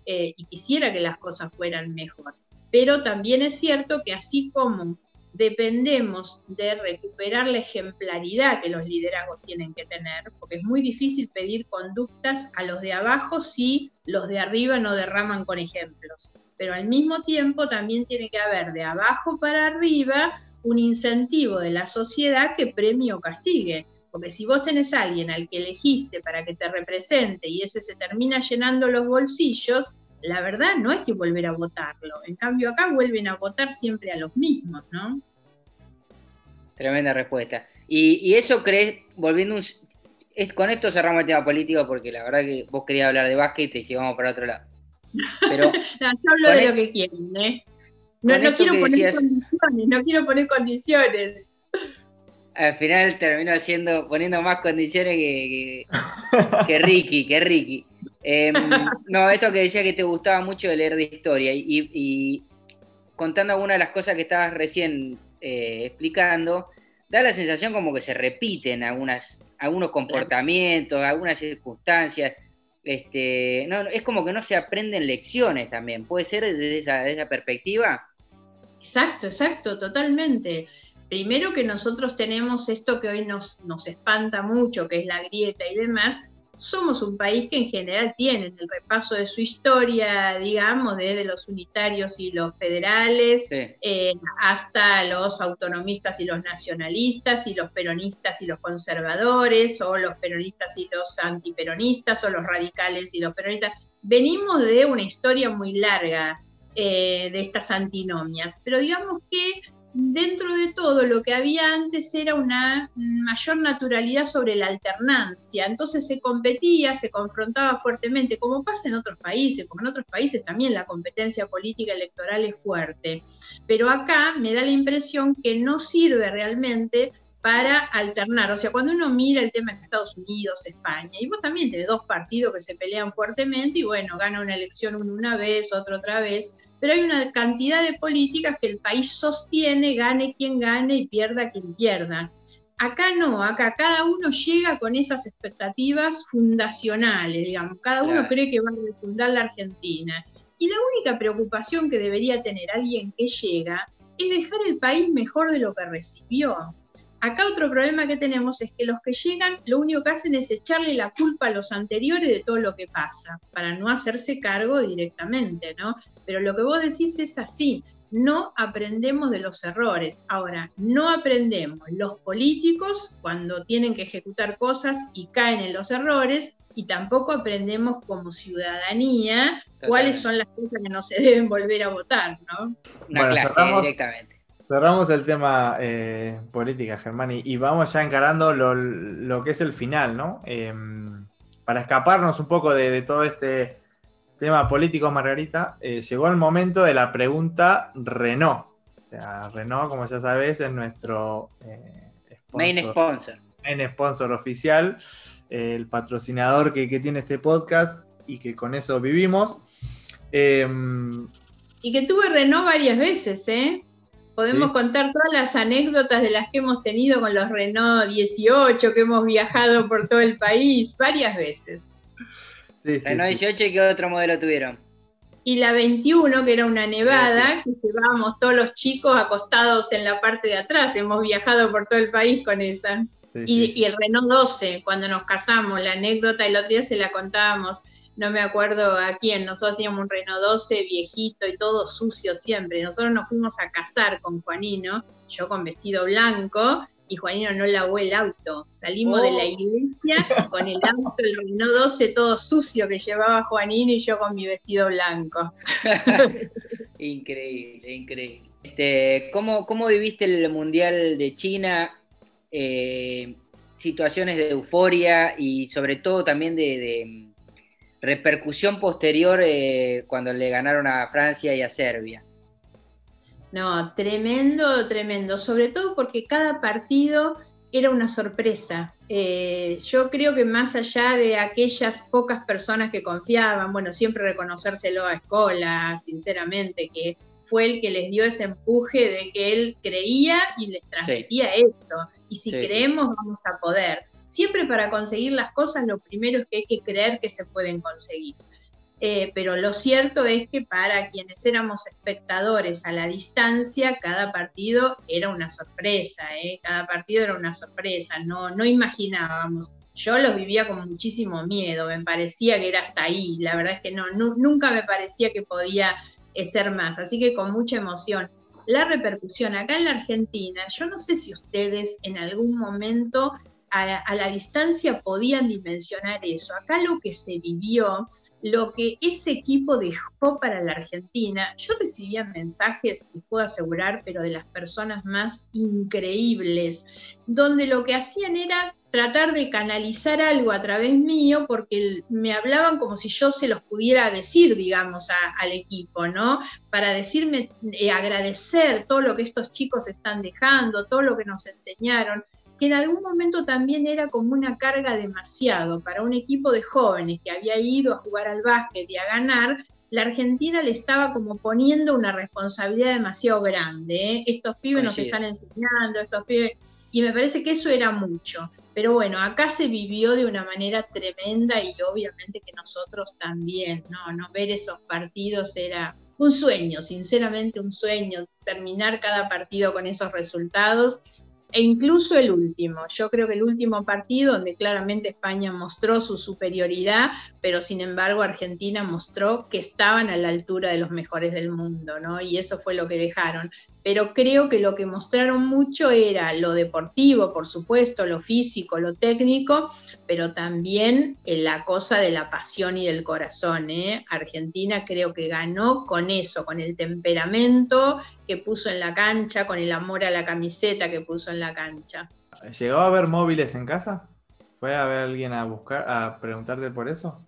eh, y quisiera que las cosas fueran mejor. Pero también es cierto que así como dependemos de recuperar la ejemplaridad que los liderazgos tienen que tener, porque es muy difícil pedir conductas a los de abajo si los de arriba no derraman con ejemplos. Pero al mismo tiempo también tiene que haber de abajo para arriba un incentivo de la sociedad que premie o castigue. Porque si vos tenés a alguien al que elegiste para que te represente y ese se termina llenando los bolsillos, la verdad no hay que volver a votarlo. En cambio, acá vuelven a votar siempre a los mismos, ¿no? Tremenda respuesta. Y, eso crees, volviendo un, con esto cerramos el tema político porque la verdad que vos querías hablar de básquet y te llevamos para otro lado. Pero, no, yo hablo de lo que quieren, ¿eh? No, quiero poner condiciones, no quiero poner condiciones. Al final termino haciendo, poniendo más condiciones que, que, Ricky, que Ricky. Em, no, esto que decía que te gustaba mucho de leer de historia y, contando algunas de las cosas que estabas recién eh, explicando, da la sensación como que se repiten algunas, algunos comportamientos, algunas circunstancias. Este, no, es como que no se aprenden lecciones también. ¿Puede ser desde esa, esa perspectiva? Exacto, exacto, totalmente. Primero que nosotros tenemos esto que hoy nos, nos espanta mucho, que es la grieta y demás, somos un país que en general tiene el repaso de su historia, digamos, desde los unitarios y los federales, eh, hasta los autonomistas y los nacionalistas, y los peronistas y los conservadores, o los peronistas y los antiperonistas, o los radicales y los peronistas. Venimos de una historia muy larga eh, de estas antinomias, pero digamos que dentro de todo lo que había antes era una mayor naturalidad sobre la alternancia, entonces se competía, se confrontaba fuertemente, como pasa en otros países, como en otros países también la competencia política electoral es fuerte, pero acá me da la impresión que no sirve realmente para alternar, o sea, cuando uno mira el tema de Estados Unidos, España, y vos también tenés dos partidos que se pelean fuertemente y bueno, gana una elección uno una vez, otro otra vez, pero hay una cantidad de políticas que el país sostiene, gane quien gane y pierda quien pierda. Acá no, acá cada uno llega con esas expectativas fundacionales, digamos, cada uno cree que va a refundar la Argentina. Y la única preocupación que debería tener alguien que llega es dejar el país mejor de lo que recibió. Acá otro problema que tenemos es que los que llegan lo único que hacen es echarle la culpa a los anteriores de todo lo que pasa, para no hacerse cargo directamente, ¿no? Pero lo que vos decís es así, no aprendemos de los errores. Ahora, no aprendemos los políticos cuando tienen que ejecutar cosas y caen en los errores, y tampoco aprendemos como ciudadanía cuáles son las cosas que no se deben volver a votar, ¿no? Una clase directamente. Cerramos el tema eh, política, Germán, y, vamos ya encarando lo, que es el final, ¿no? Em, para escaparnos un poco de, todo este tema político, Margarita, eh, llegó el momento de la pregunta Renault. O sea, Renault, como ya sabes, es nuestro eh, main sponsor. Main sponsor oficial, el patrocinador que, que, tiene este podcast y que con eso vivimos. Em, y que tuve Renault varias veces, ¿eh? Podemos contar todas las anécdotas de las que hemos tenido con los Renault 18, que hemos viajado por todo el país varias veces. Renault 18 y qué otro modelo tuvieron. Y la 21, que era una nevada, que llevábamos todos los chicos acostados en la parte de atrás. Hemos viajado por todo el país con esa. Y, y, el Renault 12, cuando nos casamos, la anécdota el otro día se la contábamos no me acuerdo a quién, nosotros teníamos un Renault 12 viejito y todo sucio siempre. Nosotros nos fuimos a casar con Juanino, yo con vestido blanco, y Juanino no lavó el auto. Salimos de la oh. iglesia con el auto, el Renault 12 todo sucio que llevaba Juanino y yo con mi vestido blanco. increíble, increíble. Este, ¿cómo, ¿Cómo viviste el Mundial de China? Eh, situaciones de euforia y sobre todo también de repercusión posterior eh, cuando le ganaron a Francia y a Serbia. No, tremendo, tremendo, sobre todo porque cada partido era una sorpresa. Eh, yo creo que más allá de aquellas pocas personas que confiaban, bueno, siempre reconocérselo a Escola, sinceramente, que fue el que les dio ese empuje de que él creía y les transmitía esto. Y si creemos, vamos a poder siempre para conseguir las cosas lo primero es que hay que creer que se pueden conseguir. Eh, pero lo cierto es que para quienes éramos espectadores a la distancia, cada partido era una sorpresa, ¿eh? cada partido era una sorpresa, no, no imaginábamos. Yo los vivía con muchísimo miedo, me parecía que era hasta ahí, la verdad es que no, nunca me parecía que podía eh, ser más, así que con mucha emoción. La repercusión acá en la Argentina, yo no sé si ustedes en algún momento a, la distancia podían dimensionar eso. Acá lo que se vivió, lo que ese equipo dejó para la Argentina, yo recibía mensajes, y puedo asegurar, pero de las personas más increíbles, donde lo que hacían era tratar de canalizar algo a través mío porque me hablaban como si yo se los pudiera decir, digamos, al equipo, ¿no? Para decirme, eh, agradecer todo lo que estos chicos están dejando, todo lo que nos enseñaron, que en algún momento también era como una carga demasiado para un equipo de jóvenes que había ido a jugar al básquet y a ganar, la Argentina le estaba como poniendo una responsabilidad demasiado grande. ¿eh? Estos pibes nos están enseñando, estos pibes y me parece que eso era mucho. Pero bueno, acá se vivió de una manera tremenda y obviamente que nosotros también, ¿no? no ver esos partidos era un sueño, sinceramente un sueño, terminar cada partido con esos resultados e incluso el último. Yo creo que el último partido, donde claramente España mostró su superioridad, pero sin embargo Argentina mostró que estaban a la altura de los mejores del mundo, ¿no? Y eso fue lo que dejaron pero creo que lo que mostraron mucho era lo deportivo, por supuesto, lo físico, lo técnico, pero también eh, la cosa de la pasión y del corazón. ¿eh? Argentina creo que ganó con eso, con el temperamento que puso en la cancha, con el amor a la camiseta que puso en la cancha. ¿Llegó a haber móviles en casa? ¿Fue a ver alguien a buscar, a preguntarte por eso?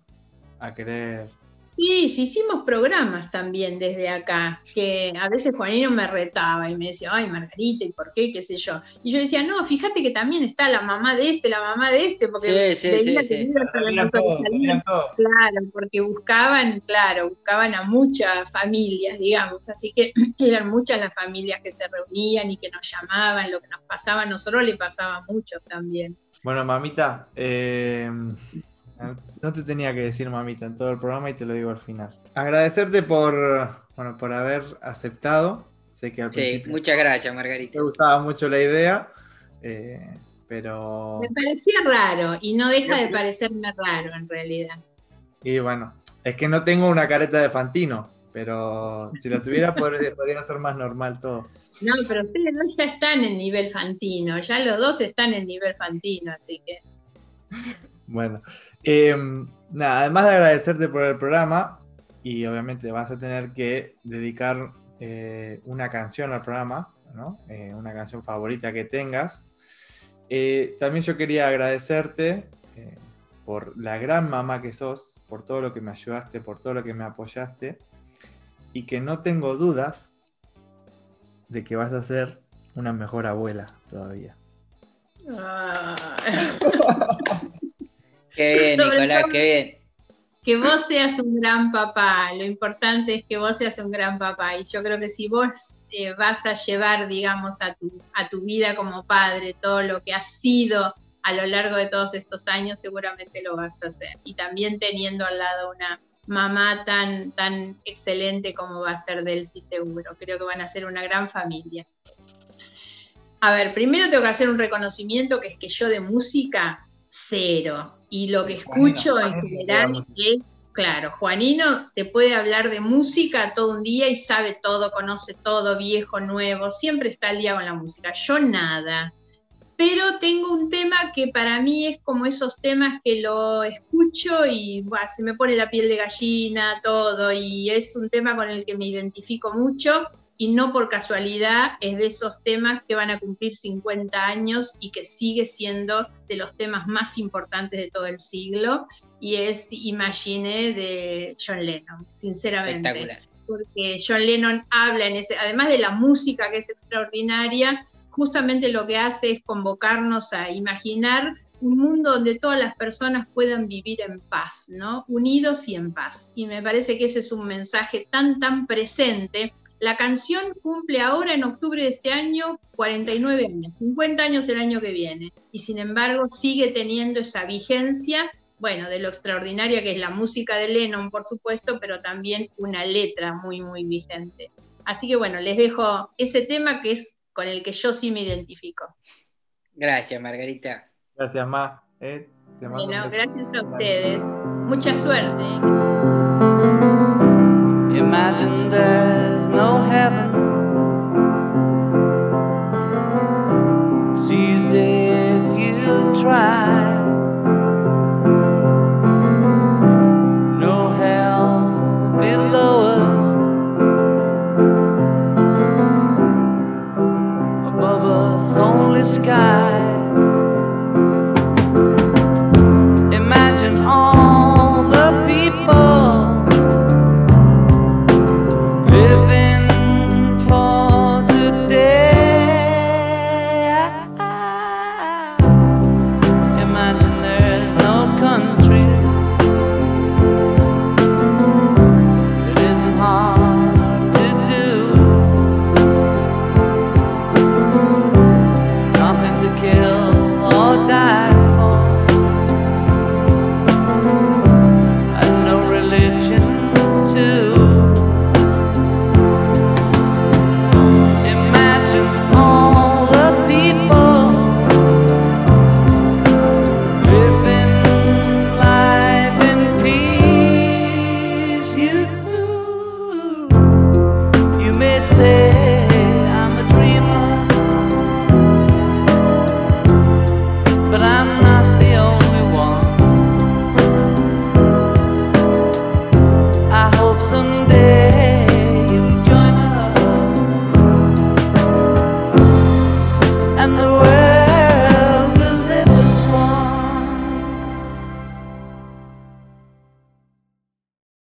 ¿A querer Sí, sí, hicimos programas también desde acá, que a veces Juanino me retaba y me decía, ay, Margarita, ¿y por qué? ¿Qué sé yo? Y yo decía, no, fíjate que también está la mamá de este, la mamá de este, porque sí, sí, sí, Claro, porque buscaban, claro, buscaban a muchas familias, digamos, así que eran muchas las familias que se reunían y que nos llamaban, lo que nos pasaba a nosotros le pasaba a muchos también. Bueno, mamita, eh, no te tenía que decir mamita en todo el programa y te lo digo al final. Agradecerte por, bueno, por haber aceptado. Sé que al sí, muchas gracias, Margarita. Me gustaba mucho la idea, eh, pero... Me parecía raro y no deja de parecerme raro en realidad. Y bueno, es que no tengo una careta de Fantino, pero si lo tuviera podría, podría ser más normal todo. No, pero ustedes dos ya están en nivel Fantino, ya los dos están en nivel Fantino, así que... Bueno, em, nada, además de agradecerte por el programa, y obviamente vas a tener que dedicar eh, una canción al programa, ¿no? Eh, una canción favorita que tengas. Eh, también yo quería agradecerte por la gran mamá que sos, por todo lo que me ayudaste, por todo lo que me apoyaste, y que no tengo dudas de que vas a ser una mejor abuela todavía. Ah. Qué bien, Nicolás, qué bien. Que vos seas un gran papá, lo importante es que vos seas un gran papá. Y yo creo que si vos eh, vas a llevar, digamos, a tu, a tu vida como padre todo lo que has sido a lo largo de todos estos años, seguramente lo vas a hacer. Y también teniendo al lado una mamá tan, tan excelente como va a ser Delphi, seguro. Creo que van a ser una gran familia. A ver, primero tengo que hacer un reconocimiento que es que yo de música, cero. Y lo que escucho en general es, claro, Juanino te puede hablar de música todo un día y sabe todo, conoce todo, viejo, nuevo, siempre está al día con la música. Yo nada. Pero tengo un tema que para mí es como esos temas que lo escucho y se me pone la piel de gallina, todo, y es un tema con el que me identifico mucho y no por casualidad es de esos temas que van a cumplir 50 años y que sigue siendo de los temas más importantes de todo el siglo y es Imagine de John Lennon, sinceramente. Porque John Lennon habla en ese, además de la música que es extraordinaria, justamente lo que hace es convocarnos a imaginar un mundo donde todas las personas puedan vivir en paz, ¿no? Unidos y en paz. Y me parece que ese es un mensaje tan, tan presente la canción cumple ahora en octubre de este año 49 años, 50 años el año que viene, y sin embargo sigue teniendo esa vigencia, bueno, de lo extraordinaria que es la música de Lennon, por supuesto, pero también una letra muy, muy vigente. Así que bueno, les dejo ese tema que es con el que yo sí me identifico. Gracias, Margarita. Gracias, Ma. Eh, bueno, gracias a ustedes. Mucha suerte. Imagine there's